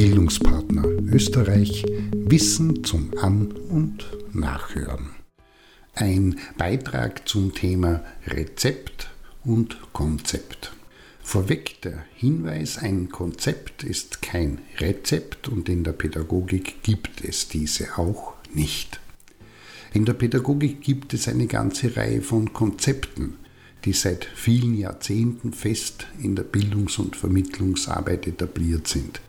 Bildungspartner Österreich Wissen zum An- und Nachhören. Ein Beitrag zum Thema Rezept und Konzept. Vorweg der Hinweis, ein Konzept ist kein Rezept und in der Pädagogik gibt es diese auch nicht. In der Pädagogik gibt es eine ganze Reihe von Konzepten, die seit vielen Jahrzehnten fest in der Bildungs- und Vermittlungsarbeit etabliert sind.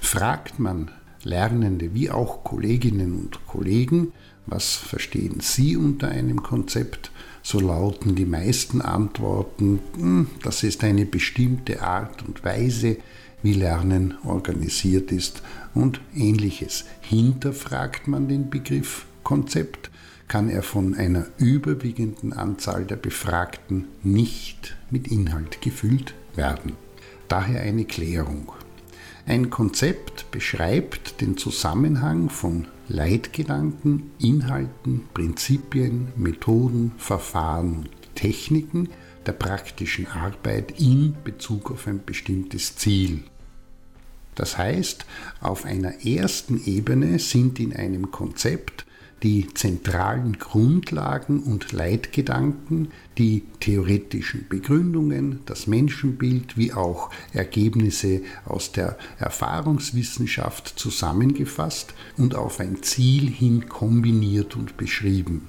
Fragt man Lernende wie auch Kolleginnen und Kollegen, was verstehen Sie unter einem Konzept, so lauten die meisten Antworten, hm, das ist eine bestimmte Art und Weise, wie Lernen organisiert ist und ähnliches. Hinterfragt man den Begriff Konzept, kann er von einer überwiegenden Anzahl der Befragten nicht mit Inhalt gefüllt werden. Daher eine Klärung. Ein Konzept beschreibt den Zusammenhang von Leitgedanken, Inhalten, Prinzipien, Methoden, Verfahren und Techniken der praktischen Arbeit in Bezug auf ein bestimmtes Ziel. Das heißt, auf einer ersten Ebene sind in einem Konzept die zentralen Grundlagen und Leitgedanken, die theoretischen Begründungen, das Menschenbild wie auch Ergebnisse aus der Erfahrungswissenschaft zusammengefasst und auf ein Ziel hin kombiniert und beschrieben.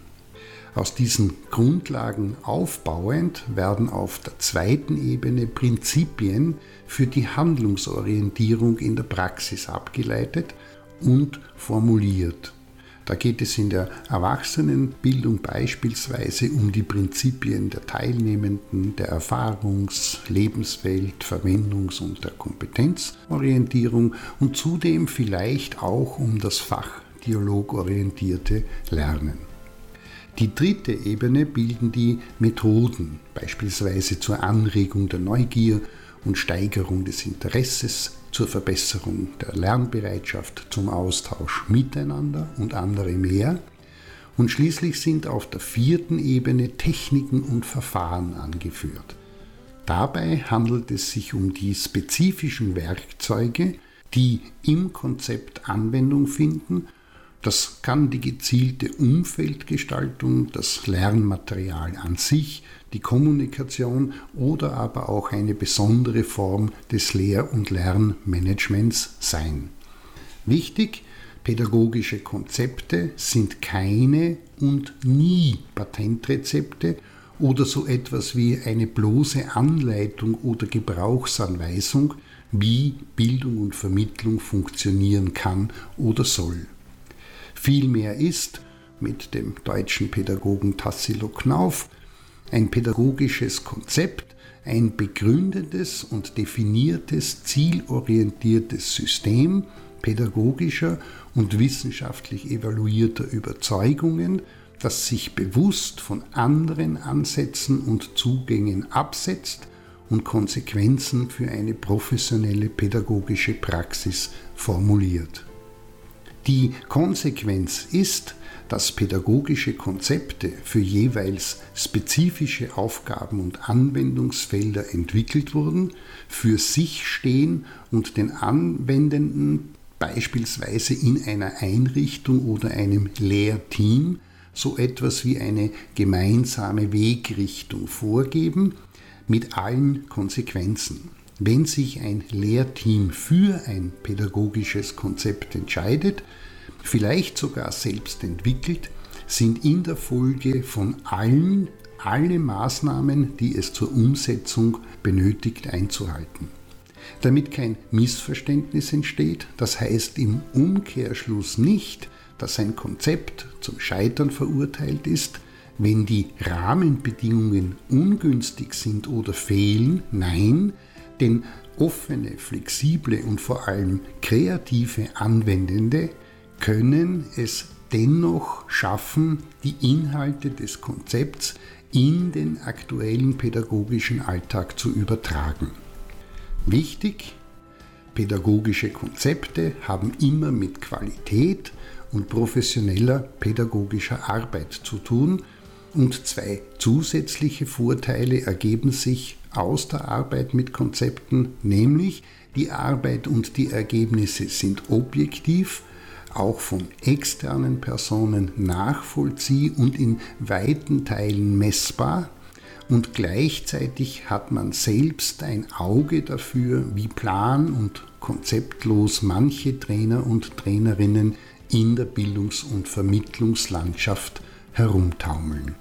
Aus diesen Grundlagen aufbauend werden auf der zweiten Ebene Prinzipien für die Handlungsorientierung in der Praxis abgeleitet und formuliert. Da geht es in der Erwachsenenbildung beispielsweise um die Prinzipien der Teilnehmenden, der Erfahrungs-, Lebenswelt-, Verwendungs- und der Kompetenzorientierung und zudem vielleicht auch um das fachdialogorientierte Lernen. Die dritte Ebene bilden die Methoden, beispielsweise zur Anregung der Neugier und Steigerung des Interesses, zur Verbesserung der Lernbereitschaft, zum Austausch miteinander und andere mehr. Und schließlich sind auf der vierten Ebene Techniken und Verfahren angeführt. Dabei handelt es sich um die spezifischen Werkzeuge, die im Konzept Anwendung finden das kann die gezielte Umfeldgestaltung, das Lernmaterial an sich, die Kommunikation oder aber auch eine besondere Form des Lehr- und Lernmanagements sein. Wichtig, pädagogische Konzepte sind keine und nie Patentrezepte oder so etwas wie eine bloße Anleitung oder Gebrauchsanweisung, wie Bildung und Vermittlung funktionieren kann oder soll. Vielmehr ist, mit dem deutschen Pädagogen Tassilo Knauf, ein pädagogisches Konzept, ein begründetes und definiertes, zielorientiertes System pädagogischer und wissenschaftlich evaluierter Überzeugungen, das sich bewusst von anderen Ansätzen und Zugängen absetzt und Konsequenzen für eine professionelle pädagogische Praxis formuliert. Die Konsequenz ist, dass pädagogische Konzepte für jeweils spezifische Aufgaben und Anwendungsfelder entwickelt wurden, für sich stehen und den Anwendenden beispielsweise in einer Einrichtung oder einem Lehrteam so etwas wie eine gemeinsame Wegrichtung vorgeben mit allen Konsequenzen. Wenn sich ein Lehrteam für ein pädagogisches Konzept entscheidet, vielleicht sogar selbst entwickelt, sind in der Folge von allen alle Maßnahmen, die es zur Umsetzung benötigt, einzuhalten. Damit kein Missverständnis entsteht, das heißt im Umkehrschluss nicht, dass ein Konzept zum Scheitern verurteilt ist, wenn die Rahmenbedingungen ungünstig sind oder fehlen, nein, denn offene, flexible und vor allem kreative Anwendende können es dennoch schaffen, die Inhalte des Konzepts in den aktuellen pädagogischen Alltag zu übertragen. Wichtig, pädagogische Konzepte haben immer mit Qualität und professioneller pädagogischer Arbeit zu tun und zwei zusätzliche Vorteile ergeben sich aus der Arbeit mit Konzepten, nämlich die Arbeit und die Ergebnisse sind objektiv, auch von externen Personen nachvollzieh und in weiten Teilen messbar, und gleichzeitig hat man selbst ein Auge dafür, wie plan- und konzeptlos manche Trainer und Trainerinnen in der Bildungs- und Vermittlungslandschaft herumtaumeln.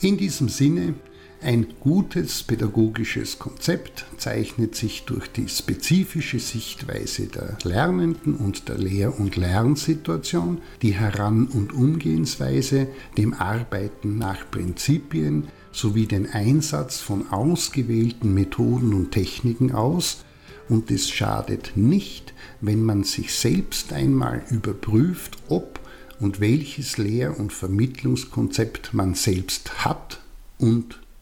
In diesem Sinne, ein gutes pädagogisches Konzept zeichnet sich durch die spezifische Sichtweise der Lernenden und der Lehr- und Lernsituation, die Heran- und Umgehensweise, dem Arbeiten nach Prinzipien sowie den Einsatz von ausgewählten Methoden und Techniken aus, und es schadet nicht, wenn man sich selbst einmal überprüft, ob und welches Lehr- und Vermittlungskonzept man selbst hat und